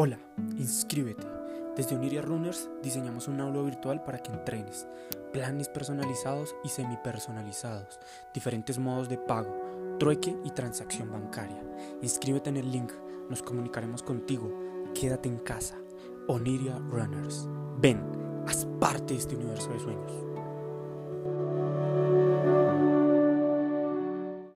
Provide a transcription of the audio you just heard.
Hola, inscríbete. Desde Oniria Runners diseñamos un aula virtual para que entrenes. Planes personalizados y semipersonalizados. Diferentes modos de pago, trueque y transacción bancaria. Inscríbete en el link. Nos comunicaremos contigo. Quédate en casa. Oniria Runners. Ven, haz parte de este universo de sueños.